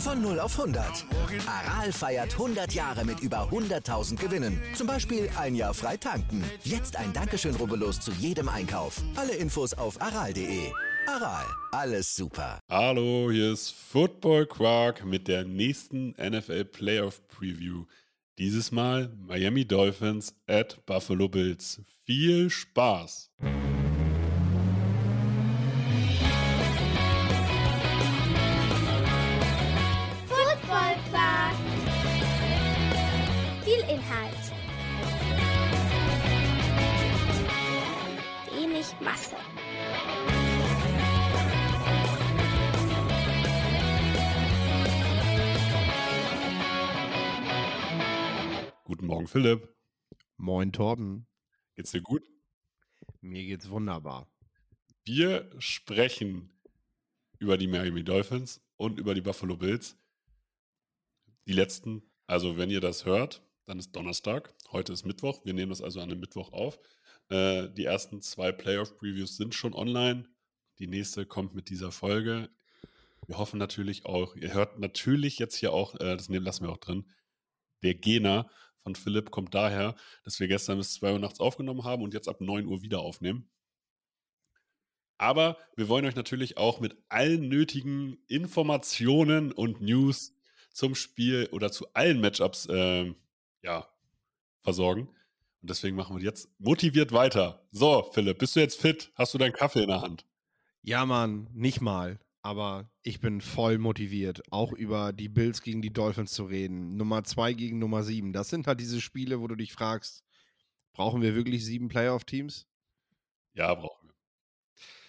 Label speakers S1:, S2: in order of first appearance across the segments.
S1: Von 0 auf 100. Aral feiert 100 Jahre mit über 100.000 Gewinnen. Zum Beispiel ein Jahr frei tanken. Jetzt ein Dankeschön, rubbellos zu jedem Einkauf. Alle Infos auf aral.de. Aral, alles super.
S2: Hallo, hier ist Football Quark mit der nächsten NFL Playoff Preview. Dieses Mal Miami Dolphins at Buffalo Bills. Viel Spaß!
S3: Wenig Masse.
S2: Guten Morgen, Philipp.
S4: Moin Torben,
S2: Geht's dir gut?
S4: mir geht's wunderbar.
S2: Wir sprechen über die Miami Dolphins und über die Buffalo Bills. Die letzten, also wenn ihr das hört, dann ist Donnerstag. Heute ist Mittwoch. Wir nehmen das also an einem Mittwoch auf. Äh, die ersten zwei Playoff-Previews sind schon online. Die nächste kommt mit dieser Folge. Wir hoffen natürlich auch, ihr hört natürlich jetzt hier auch, äh, das nehmen, lassen wir auch drin, der Gena von Philipp kommt daher, dass wir gestern bis 2 Uhr nachts aufgenommen haben und jetzt ab 9 Uhr wieder aufnehmen. Aber wir wollen euch natürlich auch mit allen nötigen Informationen und News zum Spiel oder zu allen Matchups ähm, ja, versorgen. Und deswegen machen wir jetzt motiviert weiter. So, Philipp, bist du jetzt fit? Hast du deinen Kaffee in der Hand?
S4: Ja, Mann, nicht mal. Aber ich bin voll motiviert, auch über die Bills gegen die Dolphins zu reden. Nummer 2 gegen Nummer 7. Das sind halt diese Spiele, wo du dich fragst, brauchen wir wirklich sieben Playoff-Teams?
S2: Ja, brauchen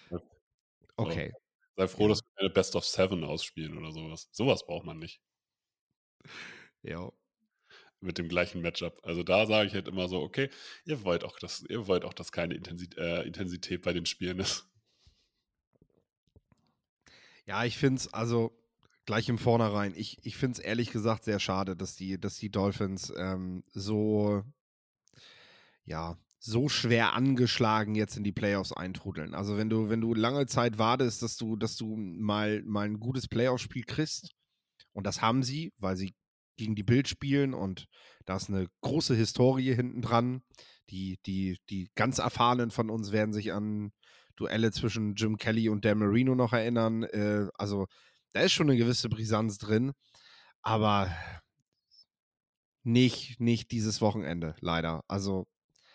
S2: wir.
S4: Okay.
S2: Sei froh, dass wir eine Best of Seven ausspielen oder sowas. Sowas braucht man nicht.
S4: Ja.
S2: Mit dem gleichen Matchup. Also da sage ich halt immer so, okay, ihr wollt auch, dass, ihr wollt auch, dass keine Intensität, äh, Intensität bei den Spielen ist.
S4: Ja, ich finde es, also gleich im Vornherein, ich, ich finde es ehrlich gesagt sehr schade, dass die, dass die Dolphins ähm, so, ja, so schwer angeschlagen jetzt in die Playoffs eintrudeln. Also wenn du, wenn du lange Zeit wartest, dass du, dass du mal, mal ein gutes Playoff-Spiel kriegst, und das haben sie, weil sie gegen die Bild spielen und da ist eine große Historie hinten dran. Die, die, die ganz Erfahrenen von uns werden sich an Duelle zwischen Jim Kelly und Dan Marino noch erinnern. Äh, also da ist schon eine gewisse Brisanz drin, aber nicht, nicht dieses Wochenende, leider. Also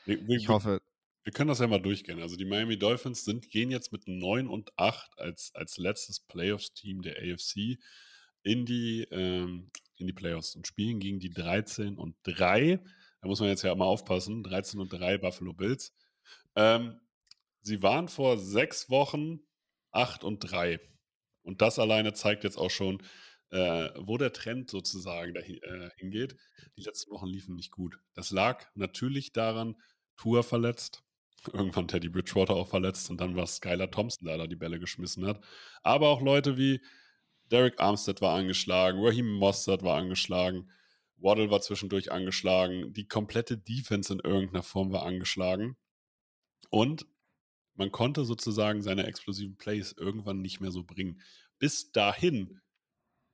S2: Wir, wir,
S4: ich hoffe,
S2: wir können das ja mal durchgehen. Also die Miami Dolphins sind, gehen jetzt mit 9 und 8 als, als letztes Playoffs-Team der AFC in die, ähm, in die Playoffs und spielen gegen die 13 und 3. Da muss man jetzt ja mal aufpassen. 13 und 3 Buffalo Bills. Ähm, sie waren vor sechs Wochen 8 und 3. Und das alleine zeigt jetzt auch schon, äh, wo der Trend sozusagen dahin, äh, hingeht. Die letzten Wochen liefen nicht gut. Das lag natürlich daran, Tour verletzt, irgendwann Teddy Bridgewater auch verletzt und dann war Skylar Thompson leider die Bälle geschmissen hat. Aber auch Leute wie Derek Armstead war angeschlagen, Raheem Mostert war angeschlagen, Waddle war zwischendurch angeschlagen, die komplette Defense in irgendeiner Form war angeschlagen. Und man konnte sozusagen seine explosiven Plays irgendwann nicht mehr so bringen. Bis dahin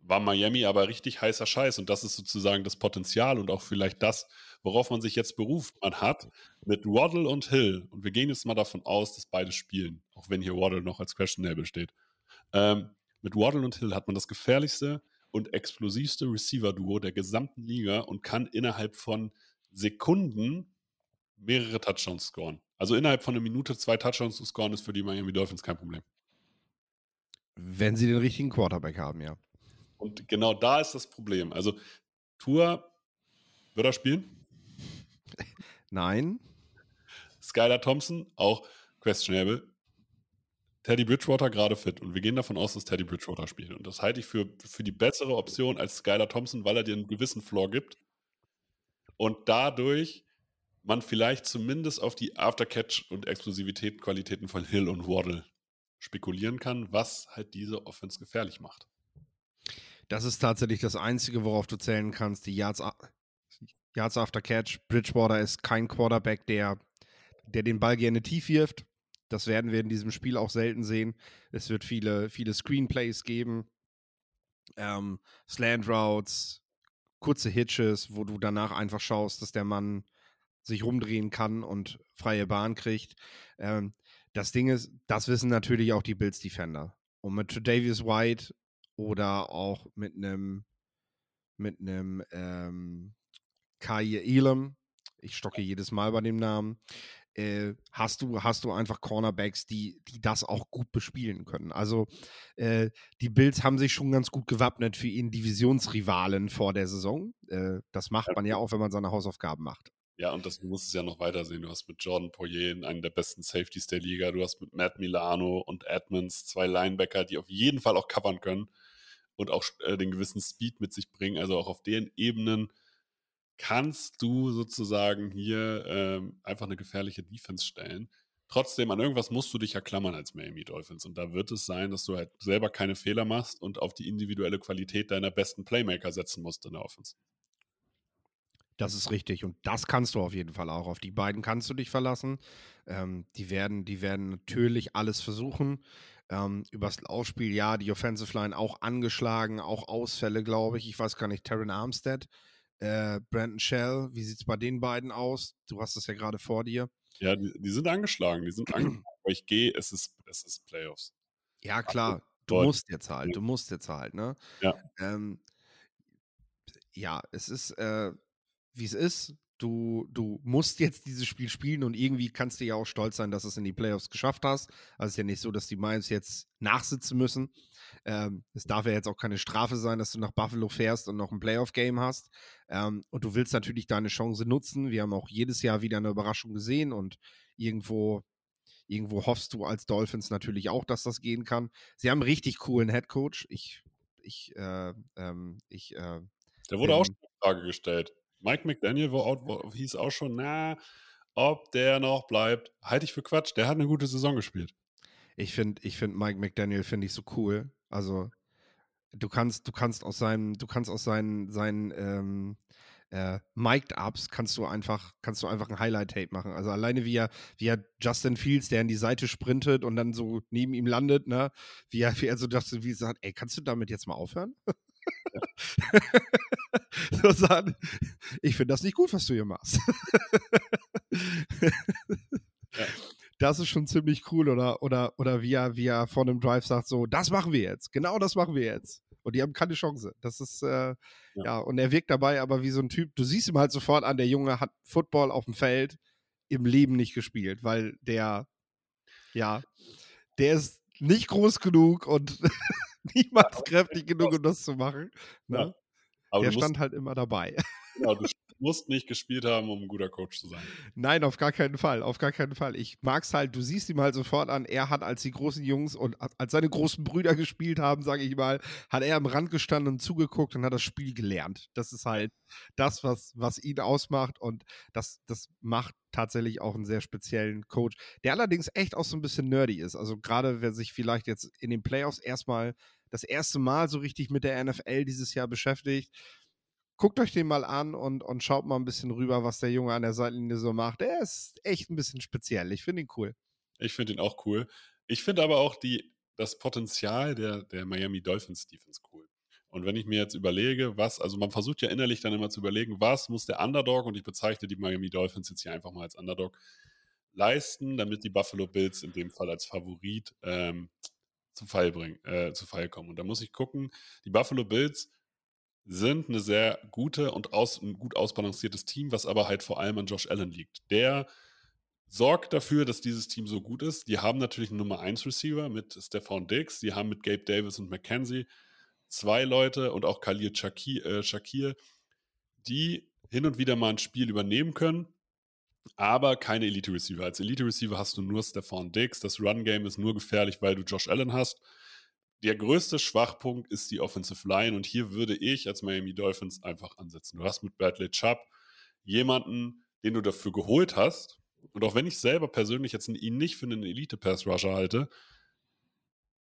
S2: war Miami aber richtig heißer Scheiß und das ist sozusagen das Potenzial und auch vielleicht das, worauf man sich jetzt beruft. Man hat mit Waddle und Hill, und wir gehen jetzt mal davon aus, dass beide spielen, auch wenn hier Waddle noch als Questionable steht. Ähm, mit Waddle und Hill hat man das gefährlichste und explosivste Receiver-Duo der gesamten Liga und kann innerhalb von Sekunden mehrere Touchdowns scoren. Also innerhalb von einer Minute zwei Touchdowns zu scoren, ist für die Miami Dolphins kein Problem.
S4: wenn sie den richtigen Quarterback haben, ja.
S2: Und genau da ist das Problem. Also Tour wird er spielen.
S4: Nein,
S2: Skylar Thompson, auch questionable. Teddy Bridgewater gerade fit und wir gehen davon aus, dass Teddy Bridgewater spielt. Und das halte ich für, für die bessere Option als Skylar Thompson, weil er dir einen gewissen Floor gibt. Und dadurch man vielleicht zumindest auf die Aftercatch- und Explosivität-Qualitäten von Hill und Waddle spekulieren kann, was halt diese Offense gefährlich macht.
S4: Das ist tatsächlich das Einzige, worauf du zählen kannst. Die Yards, Yards after Catch. Bridgewater ist kein Quarterback, der, der den Ball gerne tief wirft. Das werden wir in diesem Spiel auch selten sehen. Es wird viele, viele Screenplays geben, ähm, Slant Routes, kurze Hitches, wo du danach einfach schaust, dass der Mann sich rumdrehen kann und freie Bahn kriegt. Ähm, das Ding ist, das wissen natürlich auch die Bills Defender. Und mit Tredavious White oder auch mit einem mit einem ähm, Kai Elam, ich stocke jedes Mal bei dem Namen, äh, hast du hast du einfach Cornerbacks, die die das auch gut bespielen können. Also äh, die Bills haben sich schon ganz gut gewappnet für ihren Divisionsrivalen vor der Saison. Äh, das macht man ja auch, wenn man seine Hausaufgaben macht.
S2: Ja, und das, du musst es ja noch weitersehen. Du hast mit Jordan Poirier einen der besten Safeties der Liga. Du hast mit Matt Milano und Edmonds zwei Linebacker, die auf jeden Fall auch covern können und auch äh, den gewissen Speed mit sich bringen. Also auch auf den Ebenen kannst du sozusagen hier ähm, einfach eine gefährliche Defense stellen. Trotzdem, an irgendwas musst du dich ja klammern als Miami Dolphins. Und da wird es sein, dass du halt selber keine Fehler machst und auf die individuelle Qualität deiner besten Playmaker setzen musst in der Offense.
S4: Das ist richtig. Und das kannst du auf jeden Fall auch. Auf die beiden kannst du dich verlassen. Ähm, die, werden, die werden natürlich alles versuchen. Ähm, übers Laufspiel, ja, die Offensive Line auch angeschlagen, auch Ausfälle, glaube ich. Ich weiß gar nicht, Terran Armstead, äh, Brandon Shell, wie sieht es bei den beiden aus? Du hast es ja gerade vor dir.
S2: Ja, die, die, sind angeschlagen, die sind angeschlagen. Aber ich gehe, es ist, es ist Playoffs.
S4: Ja, klar. Du musst jetzt halt, du musst jetzt halt, ne?
S2: Ja.
S4: Ähm, ja, es ist, äh, wie es ist. Du, du musst jetzt dieses Spiel spielen und irgendwie kannst du ja auch stolz sein, dass du es in die Playoffs geschafft hast. Also es ist ja nicht so, dass die Miles jetzt nachsitzen müssen. Ähm, es darf ja jetzt auch keine Strafe sein, dass du nach Buffalo fährst und noch ein Playoff-Game hast. Ähm, und du willst natürlich deine Chance nutzen. Wir haben auch jedes Jahr wieder eine Überraschung gesehen und irgendwo, irgendwo hoffst du als Dolphins natürlich auch, dass das gehen kann. Sie haben einen richtig coolen Headcoach. Ich, ich, äh, ähm, ich, äh,
S2: Der wurde auch schon eine Frage gestellt. Mike McDaniel wo, wo, hieß auch schon, na, ob der noch bleibt. Halte ich für Quatsch. Der hat eine gute Saison gespielt.
S4: Ich finde, ich finde Mike McDaniel finde ich so cool. Also du kannst, du kannst aus seinem, du kannst aus seinen, seinen ähm, äh, Mic'd Ups kannst du einfach, kannst du einfach ein Highlight-Tape machen. Also alleine wie er, wie er Justin Fields, der in die Seite sprintet und dann so neben ihm landet, ne, wie er, wie er so dachte, wie sagt, ey, kannst du damit jetzt mal aufhören? so sagen, ich finde das nicht gut, was du hier machst. ja. Das ist schon ziemlich cool, oder, oder, oder wie er, wie er vor einem Drive sagt, so, das machen wir jetzt, genau das machen wir jetzt. Und die haben keine Chance. Das ist, äh, ja. ja, und er wirkt dabei aber wie so ein Typ, du siehst ihm halt sofort an, der Junge hat Football auf dem Feld im Leben nicht gespielt, weil der, ja, der ist nicht groß genug und niemals kräftig genug, um das zu machen. Ne? Ja. der stand halt immer dabei.
S2: Genau, du musst nicht gespielt haben, um ein guter Coach zu sein.
S4: Nein, auf gar keinen Fall. Auf gar keinen Fall. Ich mag es halt, du siehst ihm halt sofort an, er hat, als die großen Jungs und als seine großen Brüder gespielt haben, sage ich mal, hat er am Rand gestanden und zugeguckt und hat das Spiel gelernt. Das ist halt das, was, was ihn ausmacht und das, das macht tatsächlich auch einen sehr speziellen Coach, der allerdings echt auch so ein bisschen nerdy ist. Also gerade wer sich vielleicht jetzt in den Playoffs erstmal das erste Mal so richtig mit der NFL dieses Jahr beschäftigt, guckt euch den mal an und, und schaut mal ein bisschen rüber, was der Junge an der Seitenlinie so macht. Er ist echt ein bisschen speziell. Ich finde ihn cool.
S2: Ich finde ihn auch cool. Ich finde aber auch die, das Potenzial der, der Miami Dolphins Defense cool. Und wenn ich mir jetzt überlege, was, also man versucht ja innerlich dann immer zu überlegen, was muss der Underdog, und ich bezeichne die Miami Dolphins jetzt hier einfach mal als Underdog, leisten, damit die Buffalo Bills in dem Fall als Favorit ähm, zu Fall bringen, äh, zu Fall kommen. Und da muss ich gucken, die Buffalo Bills sind eine sehr gute und aus, ein gut ausbalanciertes Team, was aber halt vor allem an Josh Allen liegt. Der sorgt dafür, dass dieses Team so gut ist. Die haben natürlich einen Nummer 1 Receiver mit Stefan Diggs, die haben mit Gabe Davis und McKenzie zwei Leute und auch Khalil Shakir, äh, Shakir, die hin und wieder mal ein Spiel übernehmen können. aber keine Elite-Receiver. Als Elite-Receiver hast du nur Stefan Diggs. Das Run-Game ist nur gefährlich, weil du Josh Allen hast. Der größte Schwachpunkt ist die Offensive Line und hier würde ich als Miami Dolphins einfach ansetzen. Du hast mit Bradley Chubb jemanden, den du dafür geholt hast. Und auch wenn ich selber persönlich jetzt ihn nicht für einen Elite-Pass-Rusher halte,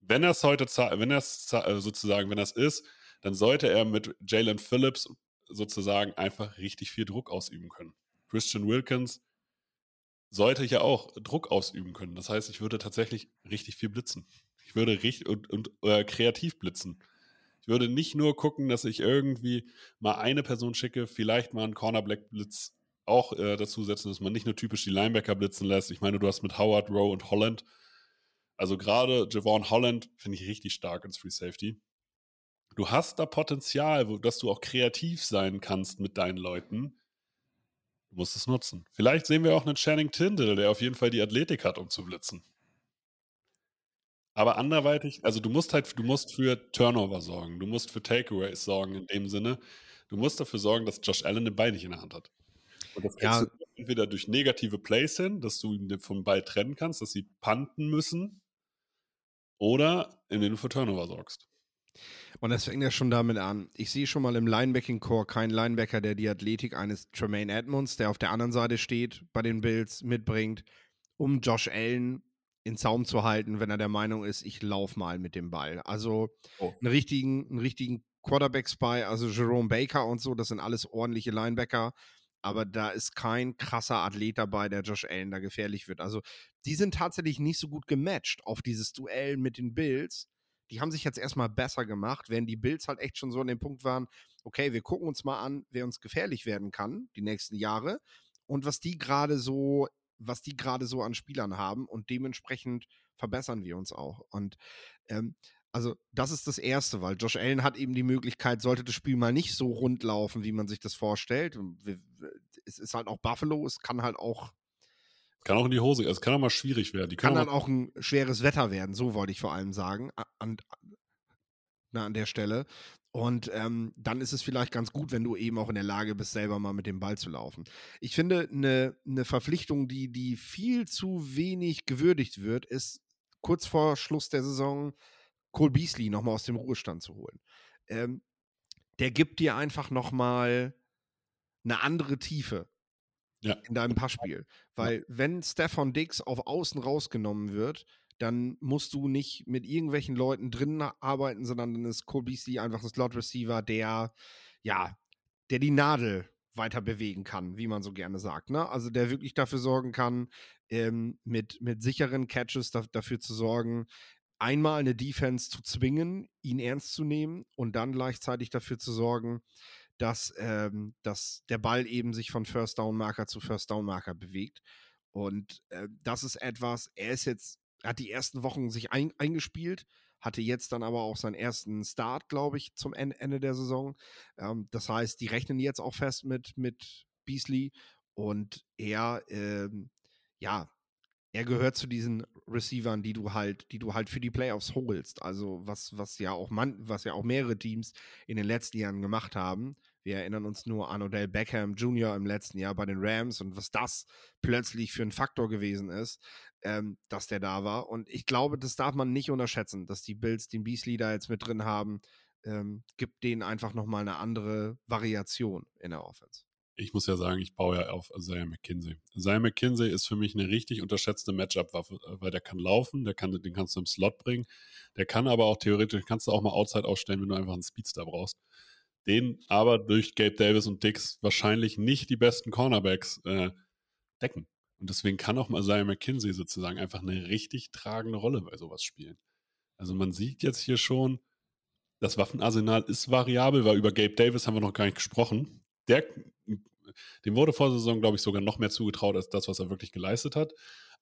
S2: wenn er es heute, wenn er es äh, sozusagen, wenn es ist, dann sollte er mit Jalen Phillips sozusagen einfach richtig viel Druck ausüben können. Christian Wilkins sollte ja auch Druck ausüben können. Das heißt, ich würde tatsächlich richtig viel blitzen. Ich würde richtig und, und äh, kreativ blitzen. Ich würde nicht nur gucken, dass ich irgendwie mal eine Person schicke, vielleicht mal einen Cornerback-Blitz auch äh, dazu setzen, dass man nicht nur typisch die Linebacker blitzen lässt. Ich meine, du hast mit Howard, Rowe und Holland, also gerade Javon Holland finde ich richtig stark ins Free Safety. Du hast da Potenzial, wo, dass du auch kreativ sein kannst mit deinen Leuten. Du musst es nutzen. Vielleicht sehen wir auch einen Channing Tindall, der auf jeden Fall die Athletik hat, um zu blitzen. Aber anderweitig, also du musst halt, du musst für Turnover sorgen, du musst für Takeaways sorgen in dem Sinne. Du musst dafür sorgen, dass Josh Allen den Ball nicht in der Hand hat. Und das kriegst ja. du entweder durch negative Plays hin, dass du ihn vom Ball trennen kannst, dass sie panten müssen, oder indem du für Turnover sorgst.
S4: Und das fängt ja schon damit an. Ich sehe schon mal im Linebacking-Core keinen Linebacker, der die Athletik eines Tremaine Edmonds, der auf der anderen Seite steht, bei den Bills mitbringt, um Josh Allen in Zaum zu halten, wenn er der Meinung ist, ich laufe mal mit dem Ball. Also oh. einen richtigen, einen richtigen Quarterback-Spy, also Jerome Baker und so, das sind alles ordentliche Linebacker. Aber da ist kein krasser Athlet dabei, der Josh Allen da gefährlich wird. Also, die sind tatsächlich nicht so gut gematcht auf dieses Duell mit den Bills die haben sich jetzt erstmal besser gemacht, während die Bills halt echt schon so an dem Punkt waren, okay, wir gucken uns mal an, wer uns gefährlich werden kann die nächsten Jahre und was die gerade so, was die gerade so an Spielern haben und dementsprechend verbessern wir uns auch. Und ähm, also das ist das Erste, weil Josh Allen hat eben die Möglichkeit, sollte das Spiel mal nicht so rund laufen, wie man sich das vorstellt. Es ist halt auch Buffalo, es kann halt auch
S2: kann auch in die Hose, es kann auch mal schwierig werden. Die
S4: kann dann auch ein schweres Wetter werden, so wollte ich vor allem sagen, an, na, an der Stelle. Und ähm, dann ist es vielleicht ganz gut, wenn du eben auch in der Lage bist, selber mal mit dem Ball zu laufen. Ich finde, eine ne Verpflichtung, die, die viel zu wenig gewürdigt wird, ist kurz vor Schluss der Saison Cole Beasley nochmal aus dem Ruhestand zu holen. Ähm, der gibt dir einfach nochmal eine andere Tiefe ja. in deinem Passspiel. Weil wenn Stefan Dix auf Außen rausgenommen wird, dann musst du nicht mit irgendwelchen Leuten drinnen arbeiten, sondern dann ist Cole Beasley einfach ein Slot-Receiver, der, ja, der die Nadel weiter bewegen kann, wie man so gerne sagt. Ne? Also der wirklich dafür sorgen kann, ähm, mit, mit sicheren Catches da, dafür zu sorgen, einmal eine Defense zu zwingen, ihn ernst zu nehmen und dann gleichzeitig dafür zu sorgen, dass, ähm, dass der Ball eben sich von First Down Marker zu First Down Marker bewegt. Und äh, das ist etwas, er ist jetzt, hat die ersten Wochen sich ein, eingespielt, hatte jetzt dann aber auch seinen ersten Start, glaube ich, zum Ende der Saison. Ähm, das heißt, die rechnen jetzt auch fest mit, mit Beasley und er, ähm, ja, er gehört zu diesen Receivern, die du halt, die du halt für die Playoffs holst. Also was, was ja auch man, was ja auch mehrere Teams in den letzten Jahren gemacht haben. Wir erinnern uns nur an Odell Beckham Jr. im letzten Jahr bei den Rams und was das plötzlich für ein Faktor gewesen ist, ähm, dass der da war. Und ich glaube, das darf man nicht unterschätzen, dass die Bills den Beasley da jetzt mit drin haben. Ähm, gibt denen einfach nochmal eine andere Variation in der Offense
S2: ich muss ja sagen, ich baue ja auf Isaiah McKinsey. Isaiah McKinsey ist für mich eine richtig unterschätzte Matchup-Waffe, äh, weil der kann laufen, der kann, den kannst du im Slot bringen, der kann aber auch theoretisch, kannst du auch mal Outside aufstellen, wenn du einfach einen Speedster brauchst. Den aber durch Gabe Davis und Dix wahrscheinlich nicht die besten Cornerbacks äh, decken. Und deswegen kann auch mal Isaiah McKinsey sozusagen einfach eine richtig tragende Rolle bei sowas spielen. Also man sieht jetzt hier schon, das Waffenarsenal ist variabel, weil über Gabe Davis haben wir noch gar nicht gesprochen der, dem wurde vor der Saison, glaube ich, sogar noch mehr zugetraut als das, was er wirklich geleistet hat.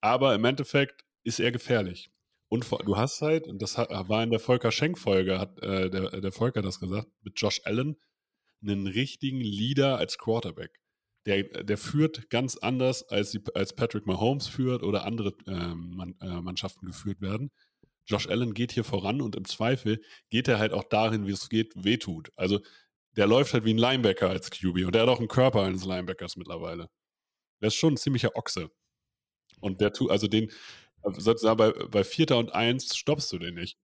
S2: Aber im Endeffekt ist er gefährlich. Und du hast halt, und das war in der Volker Schenk-Folge, hat äh, der, der Volker das gesagt, mit Josh Allen einen richtigen Leader als Quarterback. Der, der führt ganz anders, als, die, als Patrick Mahomes führt oder andere ähm, Man, äh, Mannschaften geführt werden. Josh Allen geht hier voran und im Zweifel geht er halt auch dahin, wie es geht, wehtut. Also der läuft halt wie ein Linebacker als QB und der hat auch einen Körper eines Linebackers mittlerweile. der ist schon ein ziemlicher Ochse. Und der tut, also den, sozusagen bei, bei Vierter und Eins stoppst du den nicht.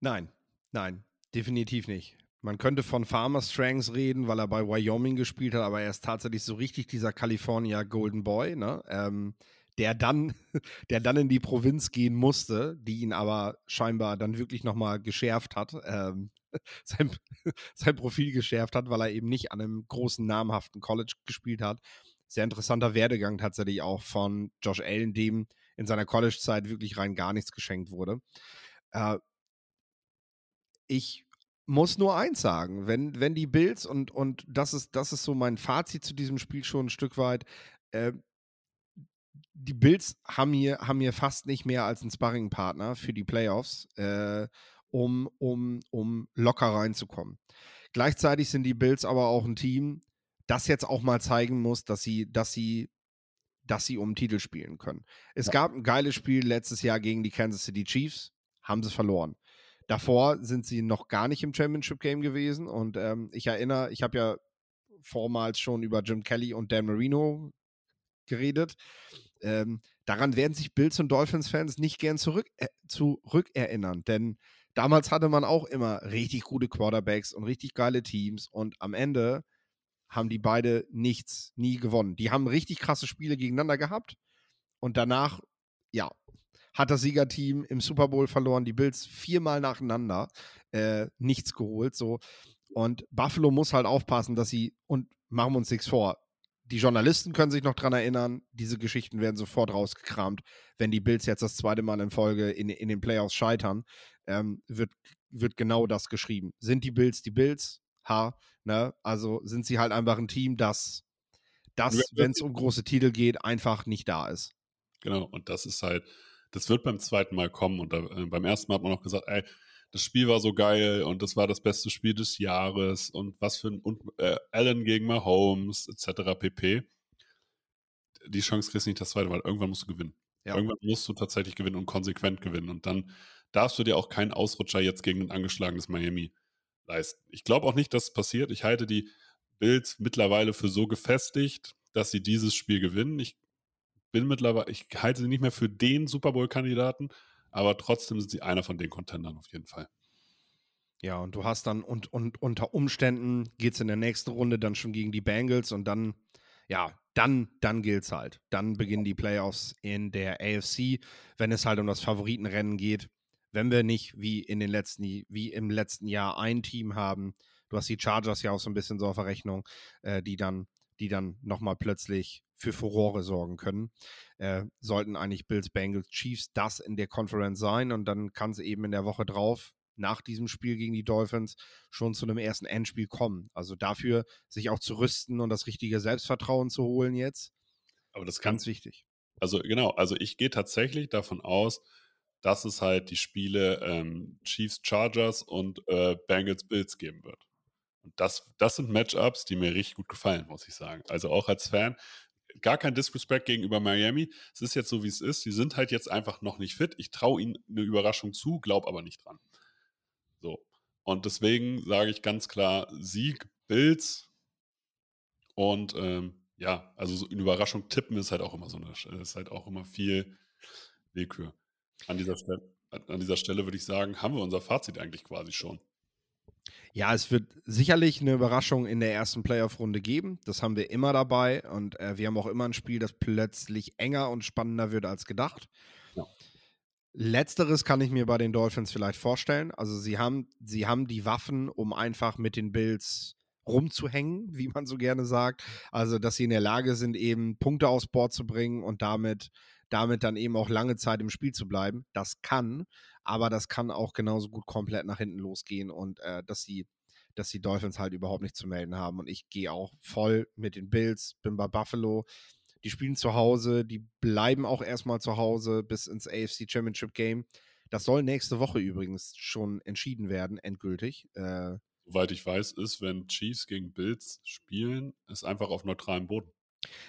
S4: Nein, nein, definitiv nicht. Man könnte von Farmer Strengths reden, weil er bei Wyoming gespielt hat, aber er ist tatsächlich so richtig dieser California Golden Boy, ne? Ähm, der dann, der dann in die Provinz gehen musste, die ihn aber scheinbar dann wirklich nochmal geschärft hat, ähm, sein, sein Profil geschärft hat, weil er eben nicht an einem großen, namhaften College gespielt hat. Sehr interessanter Werdegang tatsächlich auch von Josh Allen, dem in seiner College-Zeit wirklich rein gar nichts geschenkt wurde. Äh, ich muss nur eins sagen, wenn, wenn die Bills und, und das ist, das ist so mein Fazit zu diesem Spiel schon ein Stück weit, äh, die Bills haben hier, haben hier fast nicht mehr als einen Sparringpartner für die Playoffs, äh, um, um, um locker reinzukommen. Gleichzeitig sind die Bills aber auch ein Team, das jetzt auch mal zeigen muss, dass sie, dass sie, dass sie um Titel spielen können. Es ja. gab ein geiles Spiel letztes Jahr gegen die Kansas City Chiefs, haben sie verloren. Davor sind sie noch gar nicht im Championship Game gewesen und ähm, ich erinnere, ich habe ja vormals schon über Jim Kelly und Dan Marino geredet. Ähm, daran werden sich Bills und Dolphins-Fans nicht gern zurück, äh, zurückerinnern, denn damals hatte man auch immer richtig gute Quarterbacks und richtig geile Teams und am Ende haben die beide nichts, nie gewonnen. Die haben richtig krasse Spiele gegeneinander gehabt und danach, ja, hat das Siegerteam im Super Bowl verloren, die Bills viermal nacheinander, äh, nichts geholt. So. Und Buffalo muss halt aufpassen, dass sie, und machen wir uns nichts vor, die Journalisten können sich noch dran erinnern, diese Geschichten werden sofort rausgekramt. Wenn die Bills jetzt das zweite Mal in Folge in, in den Playoffs scheitern, ähm, wird, wird genau das geschrieben. Sind die Bills die Bills? Ha, ne? Also sind sie halt einfach ein Team, das, das wenn es um große Titel geht, einfach nicht da ist.
S2: Genau, und das ist halt, das wird beim zweiten Mal kommen. Und da, äh, beim ersten Mal hat man noch gesagt, ey, das Spiel war so geil und das war das beste Spiel des Jahres und was für ein und, äh, Allen gegen Mahomes etc. pp. Die Chance kriegst du nicht das zweite Mal. Irgendwann musst du gewinnen. Ja. Irgendwann musst du tatsächlich gewinnen und konsequent gewinnen. Und dann darfst du dir auch keinen Ausrutscher jetzt gegen ein angeschlagenes Miami leisten. Ich glaube auch nicht, dass es passiert. Ich halte die Bills mittlerweile für so gefestigt, dass sie dieses Spiel gewinnen. Ich bin mittlerweile, ich halte sie nicht mehr für den Super Bowl-Kandidaten, aber trotzdem sind sie einer von den Contendern auf jeden Fall.
S4: Ja, und du hast dann und, und unter Umständen geht es in der nächsten Runde dann schon gegen die Bengals und dann, ja, dann, dann gilt es halt. Dann beginnen die Playoffs in der AFC, wenn es halt um das Favoritenrennen geht. Wenn wir nicht wie in den letzten, wie im letzten Jahr ein Team haben, du hast die Chargers ja auch so ein bisschen so auf der Rechnung, äh, die dann, die dann nochmal plötzlich für Furore sorgen können. Äh, sollten eigentlich Bills, Bengals, Chiefs das in der Conference sein und dann kann es eben in der Woche drauf nach diesem Spiel gegen die Dolphins schon zu einem ersten Endspiel kommen. Also dafür sich auch zu rüsten und das richtige Selbstvertrauen zu holen jetzt.
S2: Aber das ganz wichtig. Also genau, also ich gehe tatsächlich davon aus, dass es halt die Spiele ähm, Chiefs Chargers und äh, Bengals Bills geben wird. Und das, das sind Matchups, die mir richtig gut gefallen, muss ich sagen. Also auch als Fan, gar kein Disrespect gegenüber Miami. Es ist jetzt so, wie es ist. Sie sind halt jetzt einfach noch nicht fit. Ich traue ihnen eine Überraschung zu, glaube aber nicht dran. So. Und deswegen sage ich ganz klar: Sieg, Bills. Und ähm, ja, also so eine Überraschung tippen ist halt auch immer so eine, ist halt auch immer viel Willkür. An dieser Stelle, an dieser Stelle würde ich sagen, haben wir unser Fazit eigentlich quasi schon.
S4: Ja, es wird sicherlich eine Überraschung in der ersten Playoff-Runde geben. Das haben wir immer dabei. Und äh, wir haben auch immer ein Spiel, das plötzlich enger und spannender wird als gedacht. Ja. Letzteres kann ich mir bei den Dolphins vielleicht vorstellen. Also sie haben, sie haben die Waffen, um einfach mit den Bills rumzuhängen, wie man so gerne sagt. Also, dass sie in der Lage sind, eben Punkte aufs Board zu bringen und damit, damit dann eben auch lange Zeit im Spiel zu bleiben. Das kann aber das kann auch genauso gut komplett nach hinten losgehen und äh, dass sie dass die Dolphins halt überhaupt nichts zu melden haben. Und ich gehe auch voll mit den Bills, bin bei Buffalo. Die spielen zu Hause, die bleiben auch erstmal zu Hause bis ins AFC Championship Game. Das soll nächste Woche übrigens schon entschieden werden, endgültig. Äh,
S2: Soweit ich weiß, ist, wenn Chiefs gegen Bills spielen, ist einfach auf neutralem Boden.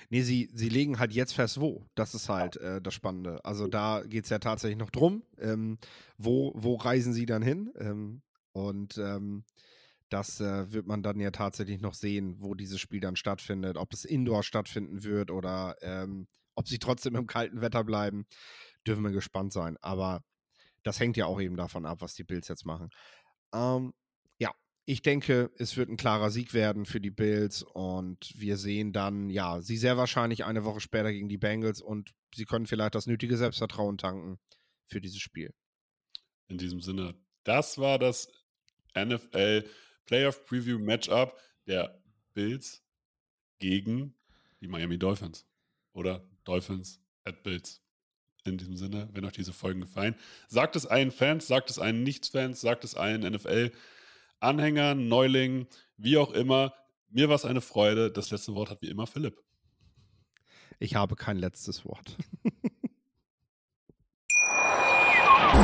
S4: Nee, sie, sie legen halt jetzt fest, wo. Das ist halt äh, das Spannende. Also da geht es ja tatsächlich noch drum. Ähm, wo, wo reisen sie dann hin? Ähm, und ähm, Das äh, wird man dann ja tatsächlich noch sehen, wo dieses Spiel dann stattfindet, ob es indoor stattfinden wird oder ähm, ob sie trotzdem im kalten Wetter bleiben. Dürfen wir gespannt sein. Aber das hängt ja auch eben davon ab, was die Bills jetzt machen. Ähm, ich denke, es wird ein klarer Sieg werden für die Bills und wir sehen dann, ja, sie sehr wahrscheinlich eine Woche später gegen die Bengals und sie können vielleicht das nötige Selbstvertrauen tanken für dieses Spiel.
S2: In diesem Sinne, das war das NFL Playoff Preview Matchup der Bills gegen die Miami Dolphins oder Dolphins at Bills. In diesem Sinne, wenn euch diese Folgen gefallen, sagt es allen Fans, sagt es allen Nichts-Fans, sagt es allen NFL-Anhängern, Neulingen, wie auch immer. Mir war es eine Freude. Das letzte Wort hat wie immer Philipp.
S4: Ich habe kein letztes Wort.